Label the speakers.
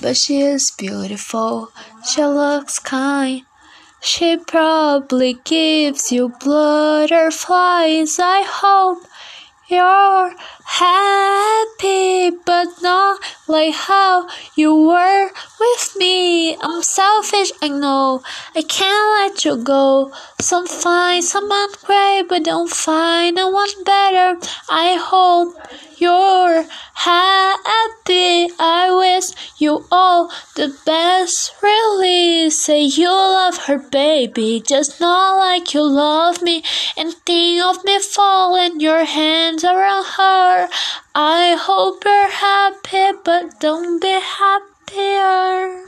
Speaker 1: but she is beautiful. She looks kind. She probably gives you butterflies. I hope you're happy, but not like how you were with me. I'm selfish, I know. I can't let you go. Some find someone great, but don't find no one better. I hope you're happy. I you all the best. Really say you love her, baby, just not like you love me. And think of me falling your hands around her. I hope you're happy, but don't be happier.